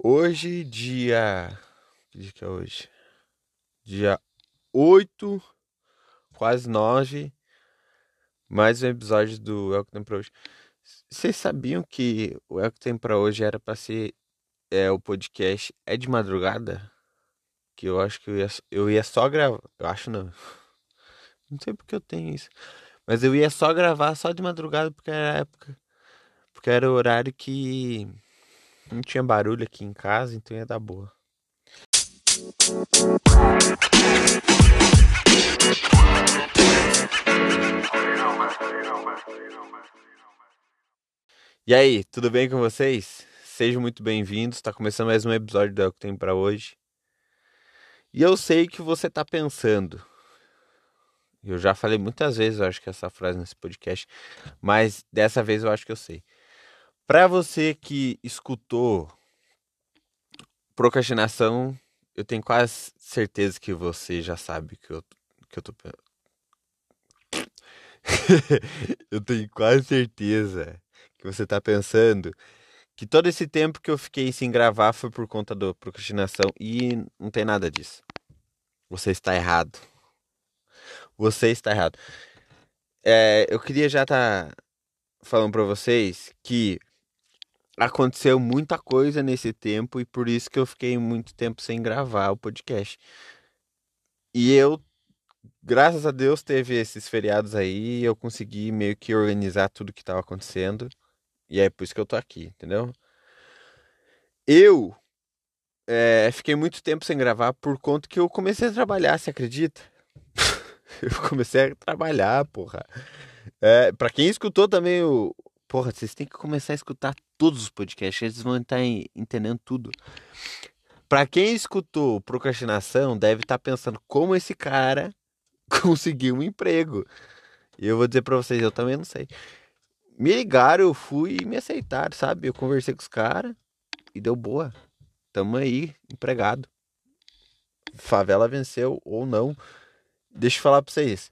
Hoje, dia. Que dia que é hoje? Dia 8, quase 9. Mais um episódio do El que tem pra hoje. Vocês sabiam que o El que tem pra hoje era pra ser é, o podcast É de Madrugada? Que eu acho que eu ia, eu ia só gravar. Eu acho não. Não sei porque eu tenho isso. Mas eu ia só gravar só de madrugada porque era a época. Porque era o horário que não tinha barulho aqui em casa, então ia dar boa. E aí, tudo bem com vocês? Sejam muito bem-vindos. Está começando mais um episódio do que tem para hoje. E eu sei que você está pensando. Eu já falei muitas vezes, eu acho que essa frase nesse podcast, mas dessa vez eu acho que eu sei. Para você que escutou procrastinação, eu tenho quase certeza que você já sabe que eu, que eu tô. eu tenho quase certeza que você tá pensando que todo esse tempo que eu fiquei sem gravar foi por conta da procrastinação e não tem nada disso. Você está errado. Você está errado. É, eu queria já estar tá falando para vocês que aconteceu muita coisa nesse tempo e por isso que eu fiquei muito tempo sem gravar o podcast. E eu, graças a Deus, teve esses feriados aí, eu consegui meio que organizar tudo que estava acontecendo. E é por isso que eu tô aqui, entendeu? Eu é, fiquei muito tempo sem gravar por conta que eu comecei a trabalhar, você acredita? eu comecei a trabalhar, porra. É, pra quem escutou também o, Porra, vocês têm que começar a escutar todos os podcasts, eles vão estar entendendo tudo. Para quem escutou procrastinação, deve estar pensando como esse cara conseguiu um emprego. E eu vou dizer para vocês, eu também não sei. Me ligaram, eu fui e me aceitaram, sabe? Eu conversei com os caras e deu boa. Tamo aí, empregado. Favela venceu ou não. Deixa eu falar pra vocês.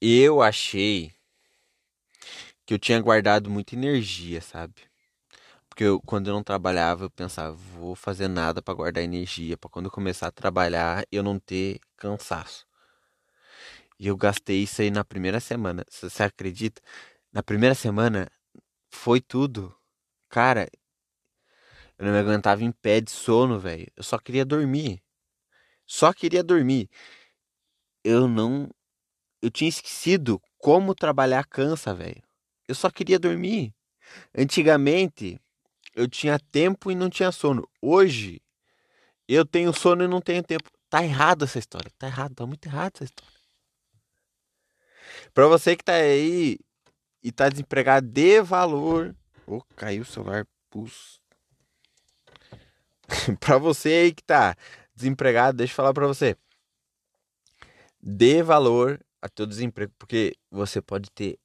Eu achei que eu tinha guardado muita energia, sabe? Porque eu, quando eu não trabalhava, eu pensava, vou fazer nada para guardar energia, para quando eu começar a trabalhar eu não ter cansaço. E eu gastei isso aí na primeira semana. Você acredita? Na primeira semana foi tudo. Cara, eu não me aguentava em pé de sono, velho. Eu só queria dormir. Só queria dormir. Eu não. Eu tinha esquecido como trabalhar cansa, velho. Eu só queria dormir. Antigamente, eu tinha tempo e não tinha sono. Hoje, eu tenho sono e não tenho tempo. Tá errado essa história. Tá errado, tá muito errado essa história. Pra você que tá aí e tá desempregado, dê valor. Oh, caiu o celular. Pus. pra você aí que tá desempregado, deixa eu falar pra você. Dê valor a teu desemprego, porque você pode ter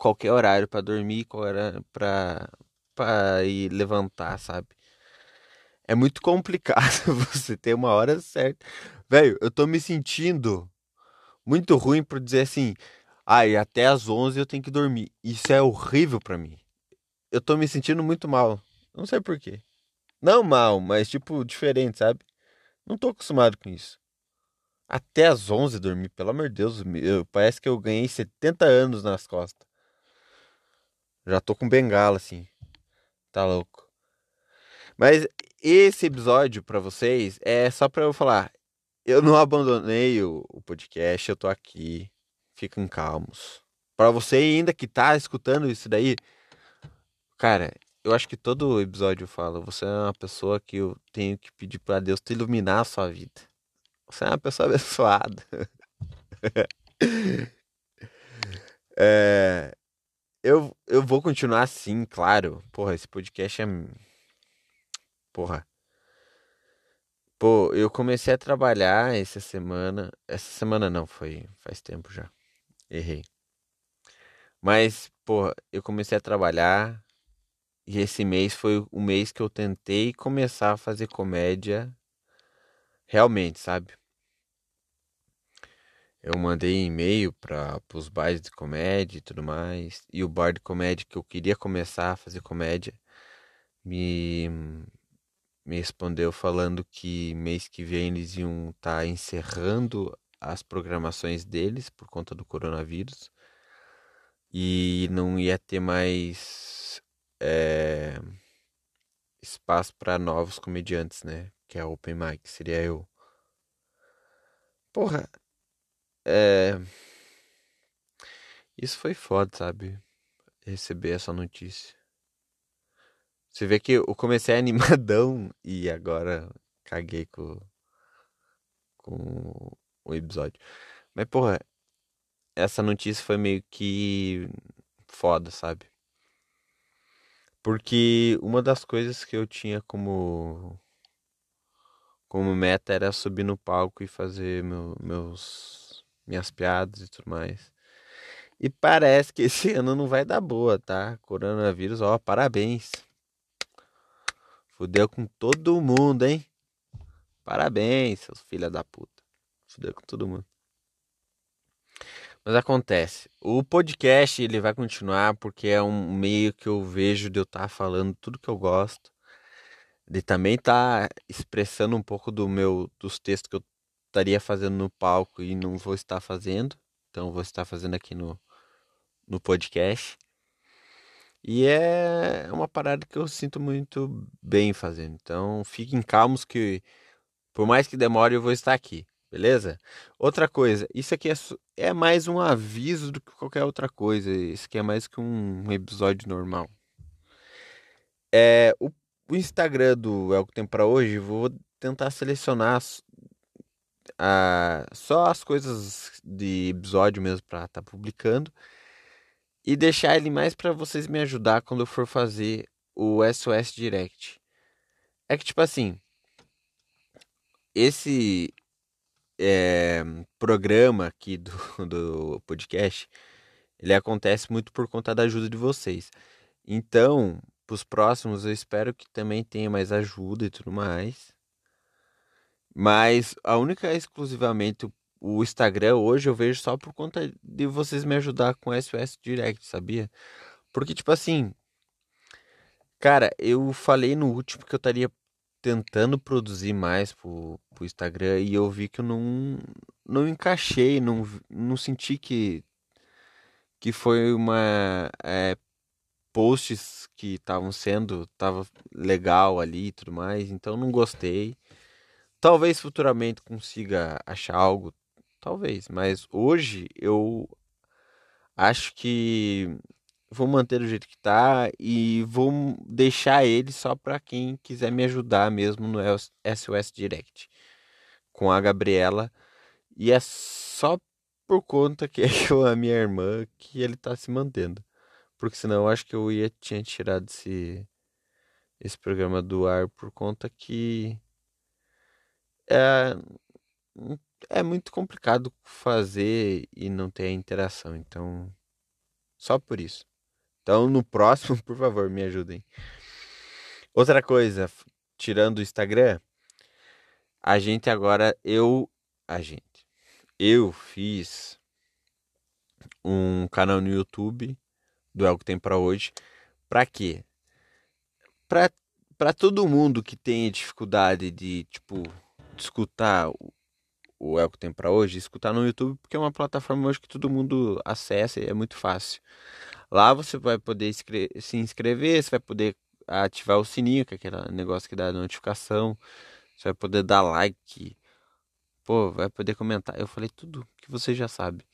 qualquer horário para dormir, qual era para para ir levantar, sabe? É muito complicado você ter uma hora certa. Velho, eu tô me sentindo muito ruim por dizer assim, ai, ah, até às 11 eu tenho que dormir. Isso é horrível para mim. Eu tô me sentindo muito mal. Não sei porquê. Não mal, mas tipo diferente, sabe? Não tô acostumado com isso. Até às 11 dormir, pelo amor de Deus, eu, parece que eu ganhei 70 anos nas costas. Já tô com bengala, assim. Tá louco. Mas esse episódio para vocês é só para eu falar. Eu não abandonei o, o, podcast, eu tô aqui. Fiquem calmos. Para você ainda que tá escutando isso daí, cara, eu acho que todo episódio eu falo, você é uma pessoa que eu tenho que pedir para Deus te iluminar a sua vida. Você é uma pessoa abençoada. é, eu, eu vou continuar assim, claro. Porra, esse podcast é. Porra. Pô, eu comecei a trabalhar essa semana. Essa semana não, foi faz tempo já. Errei. Mas, porra, eu comecei a trabalhar. E esse mês foi o mês que eu tentei começar a fazer comédia. Realmente, sabe? Eu mandei e-mail para os bares de comédia e tudo mais. E o bar de comédia que eu queria começar a fazer comédia me, me respondeu falando que mês que vem eles iam estar tá encerrando as programações deles por conta do coronavírus e não ia ter mais é, espaço para novos comediantes, né? Que é a Open Mic, seria eu. Porra, é. Isso foi foda, sabe? Receber essa notícia. Você vê que eu comecei animadão e agora caguei com, com o episódio. Mas, porra, essa notícia foi meio que foda, sabe? Porque uma das coisas que eu tinha como como meta era subir no palco e fazer meu, meus minhas piadas e tudo mais. E parece que esse ano não vai dar boa, tá? Coronavírus, ó, parabéns. Fudeu com todo mundo, hein? Parabéns, seus filha da puta. Fudeu com todo mundo. Mas acontece, o podcast ele vai continuar porque é um meio que eu vejo de eu estar tá falando tudo que eu gosto, de também estar tá expressando um pouco do meu dos textos que eu estaria fazendo no palco e não vou estar fazendo, então vou estar fazendo aqui no no podcast. E é uma parada que eu sinto muito bem fazendo. Então fiquem calmos que por mais que demore eu vou estar aqui. Beleza? Outra coisa, isso aqui é, é mais um aviso do que qualquer outra coisa. Isso aqui é mais que um episódio normal. É, o, o Instagram do É o que tem pra hoje, vou tentar selecionar a, só as coisas de episódio mesmo pra estar tá publicando. E deixar ele mais para vocês me ajudar quando eu for fazer o SOS Direct. É que tipo assim, esse é, programa aqui do, do podcast, ele acontece muito por conta da ajuda de vocês. Então, para os próximos, eu espero que também tenha mais ajuda e tudo mais. Mas a única exclusivamente o Instagram hoje eu vejo só por conta de vocês me ajudar com SOS Direct, sabia? Porque, tipo assim, cara, eu falei no último que eu estaria tentando produzir mais pro, pro Instagram e eu vi que eu não, não encaixei, não, não senti que, que foi uma. É, posts que estavam sendo, tava legal ali e tudo mais, então não gostei. Talvez futuramente consiga achar algo, talvez, mas hoje eu acho que vou manter do jeito que tá e vou deixar ele só para quem quiser me ajudar mesmo no SOS Direct com a Gabriela e é só por conta que é a minha irmã que ele tá se mantendo. Porque senão eu acho que eu ia tinha tirado esse esse programa do ar por conta que é é muito complicado fazer e não ter a interação, então só por isso. Então, no próximo, por favor, me ajudem. Outra coisa, tirando o Instagram, a gente agora, eu, a gente, eu fiz um canal no YouTube do É o que tem para hoje. Para quê? Para todo mundo que tem dificuldade de, tipo, escutar o, É o que tem para hoje, escutar no YouTube, porque é uma plataforma hoje que todo mundo acessa e é muito fácil. Lá você vai poder se inscrever, você vai poder ativar o sininho, que é aquele negócio que dá notificação. Você vai poder dar like. Pô, vai poder comentar. Eu falei tudo que você já sabe.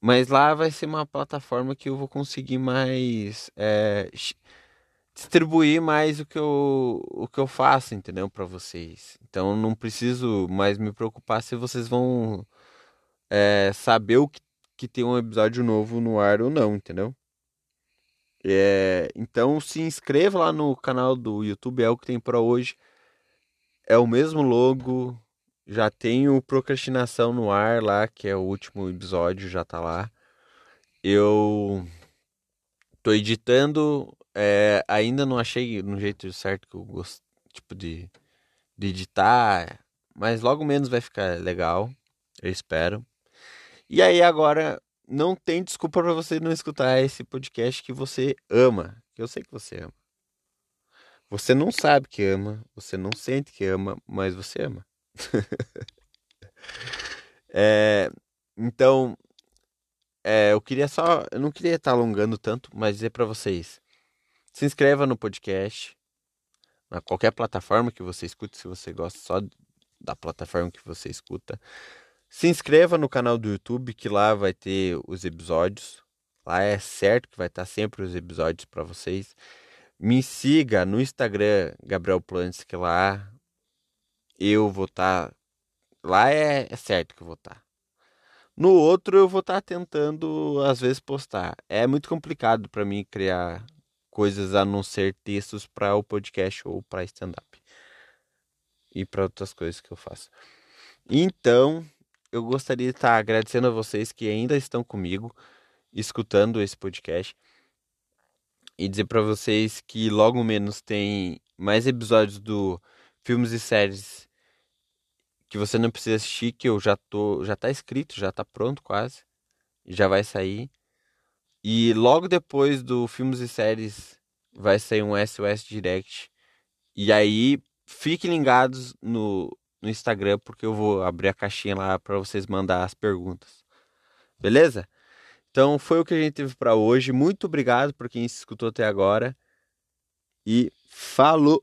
Mas lá vai ser uma plataforma que eu vou conseguir mais. É, distribuir mais o que eu, o que eu faço, entendeu? Para vocês. Então não preciso mais me preocupar se vocês vão é, saber o que que tem um episódio novo no ar ou não, entendeu? É, então se inscreva lá no canal do YouTube, é o que tem para hoje. É o mesmo logo, já tem o Procrastinação no ar lá, que é o último episódio, já tá lá. Eu tô editando, é, ainda não achei no jeito certo que eu gosto, tipo de, de editar, mas logo menos vai ficar legal, eu espero. E aí agora não tem desculpa para você não escutar esse podcast que você ama. Que eu sei que você ama. Você não sabe que ama, você não sente que ama, mas você ama. é, então, é, eu queria só, eu não queria estar alongando tanto, mas dizer para vocês, se inscreva no podcast, na qualquer plataforma que você escute, se você gosta só da plataforma que você escuta. Se inscreva no canal do YouTube, que lá vai ter os episódios. Lá é certo que vai estar sempre os episódios para vocês. Me siga no Instagram, Gabriel Plantes, que lá eu vou estar. Tá... Lá é, é, certo que eu vou estar. Tá. No outro eu vou estar tá tentando às vezes postar. É muito complicado para mim criar coisas a não ser textos para o podcast ou para stand-up e para outras coisas que eu faço. Então, eu gostaria de estar agradecendo a vocês que ainda estão comigo escutando esse podcast e dizer para vocês que logo menos tem mais episódios do filmes e séries que você não precisa assistir, que eu já tô, já tá escrito, já tá pronto quase, já vai sair. E logo depois do filmes e séries vai sair um SOS Direct. E aí fiquem ligados no, no Instagram porque eu vou abrir a caixinha lá para vocês mandar as perguntas. Beleza? Então foi o que a gente teve para hoje. Muito obrigado por quem escutou até agora. E falou!